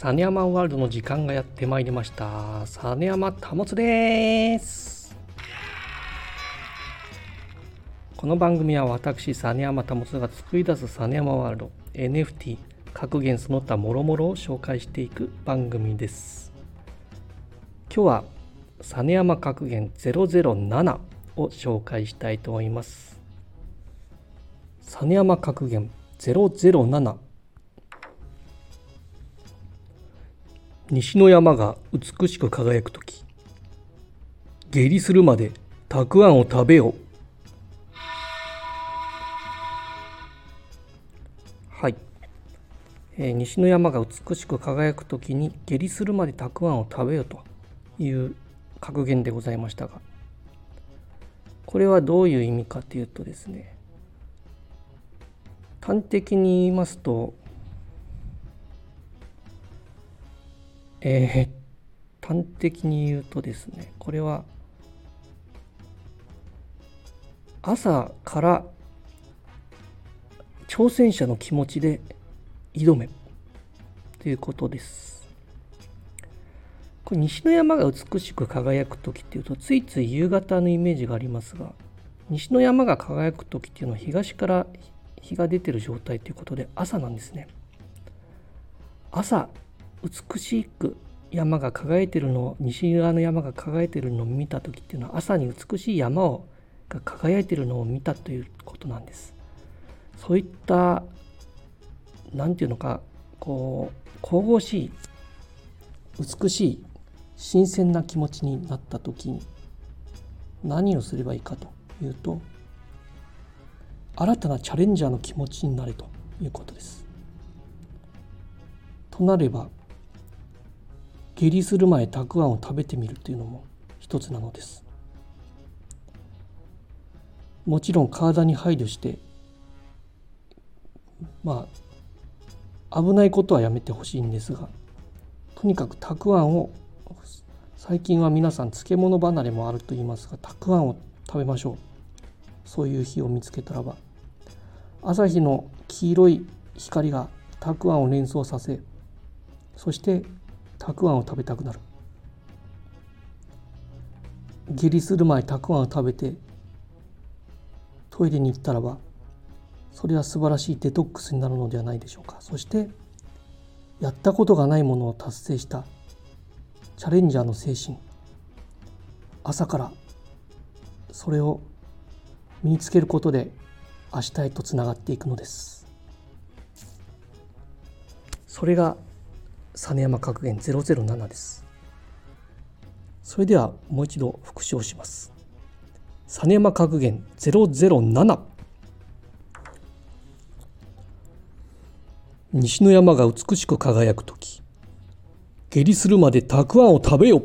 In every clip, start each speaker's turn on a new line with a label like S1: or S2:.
S1: サネヤマワールドの時間がやってまいりました。サネヤマ保です。この番組は私サネヤマ保が作り出すサネヤマワールド NFT 格言その他もろもろを紹介していく番組です。今日はサネヤマ格言007を紹介したいと思います。実山格言007西の山が美しく輝く時下痢するまでたくあんを食べよ。はい、えー、西の山が美しく輝く時に下痢するまでたくあんを食べよという格言でございましたがこれはどういう意味かというとですね端的に言いますと、えー、端的に言うとですねこれは朝から挑戦者の気持ちで挑めということです。これ西の山が美しく輝く時っていうとついつい夕方のイメージがありますが西の山が輝く時っていうのは東から日が出てる状態ということで朝なんですね朝美しく山が輝いてるのを西側の山が輝いてるのを見た時っていうのは朝に美しい山をが輝いてるのを見たということなんですそういった何て言うのかこう神々しい美しい新鮮な気持ちになった時に何をすればいいかというと新たなチャレンジャーの気持ちになれということです。となれば下痢する前たくあんを食べてみるというのも一つなのです。もちろん体に配慮してまあ危ないことはやめてほしいんですがとにかくたくあんを最近は皆さん漬物離れもあると言いますがたくあんを食べましょうそういう日を見つけたらば朝日の黄色い光がたくあんを連想させそしてたくあんを食べたくなる。下痢する前たくあんを食べてトイレに行ったらばそれは素晴らしいデトックスになるのではないでしょうか。そしてやったことがないものを達成したチャレンジャーの精神。朝からそれを身につけることで明日へとつながっていくのです。それが実山格言007です。それではもう一度復唱します。実山格言007西の山が美しく輝く時下痢するまでたくあんを食べよ。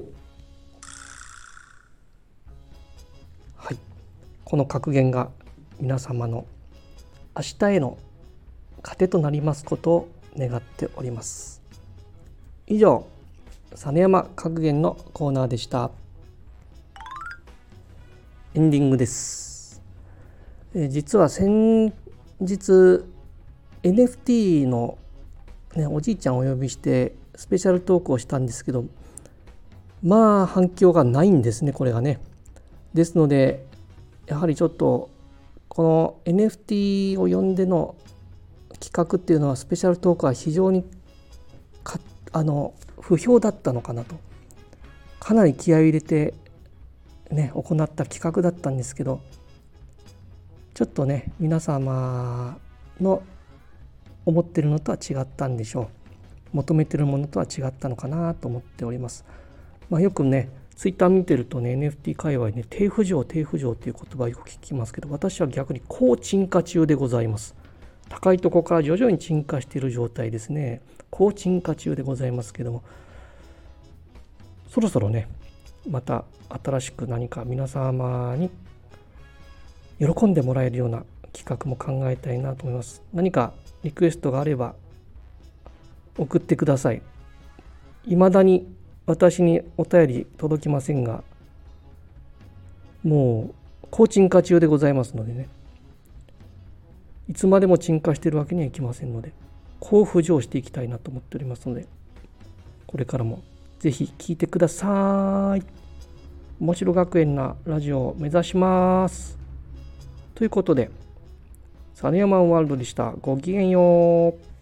S1: はい。この格言が皆様の明日への糧となりますことを願っております。以上実山格言のコーナーでした。エンディングです。え実は先日 NFT の、ね、おじいちゃんをお呼びしてスペシャルトークをしたんですけどまあ反響がないんですねこれがね。ですのでやはりちょっとこの NFT を呼んでの企画っていうのはスペシャルトークは非常にあの不評だったのかなと。かなり気合を入れてね行った企画だったんですけどちょっとね皆様の思ってるのとは違ったんでしょう。求めてるものとは違ったのかなと思っております。まあ、よくねツイッター見てるとね NFT 界隈ね低浮上低浮上っていう言葉よく聞きますけど私は逆に高沈下中でございます。高いとこから徐々に沈下している状態ですね。高沈下中でございますけども。そろそろねまた新しく何か皆様に喜んでもらえるような企画も考えたいなと思います。何かリクエストがあれば送ってください。未だに私にお便り届きませんがもう高沈下中でございますのでね。いつまでも沈下しているわけにはいきませんのでこう浮上していきたいなと思っておりますのでこれからも是非聴いてください。面白学園なラジオを目指します。ということでサネヤマンワールドでした。ごきげんよう。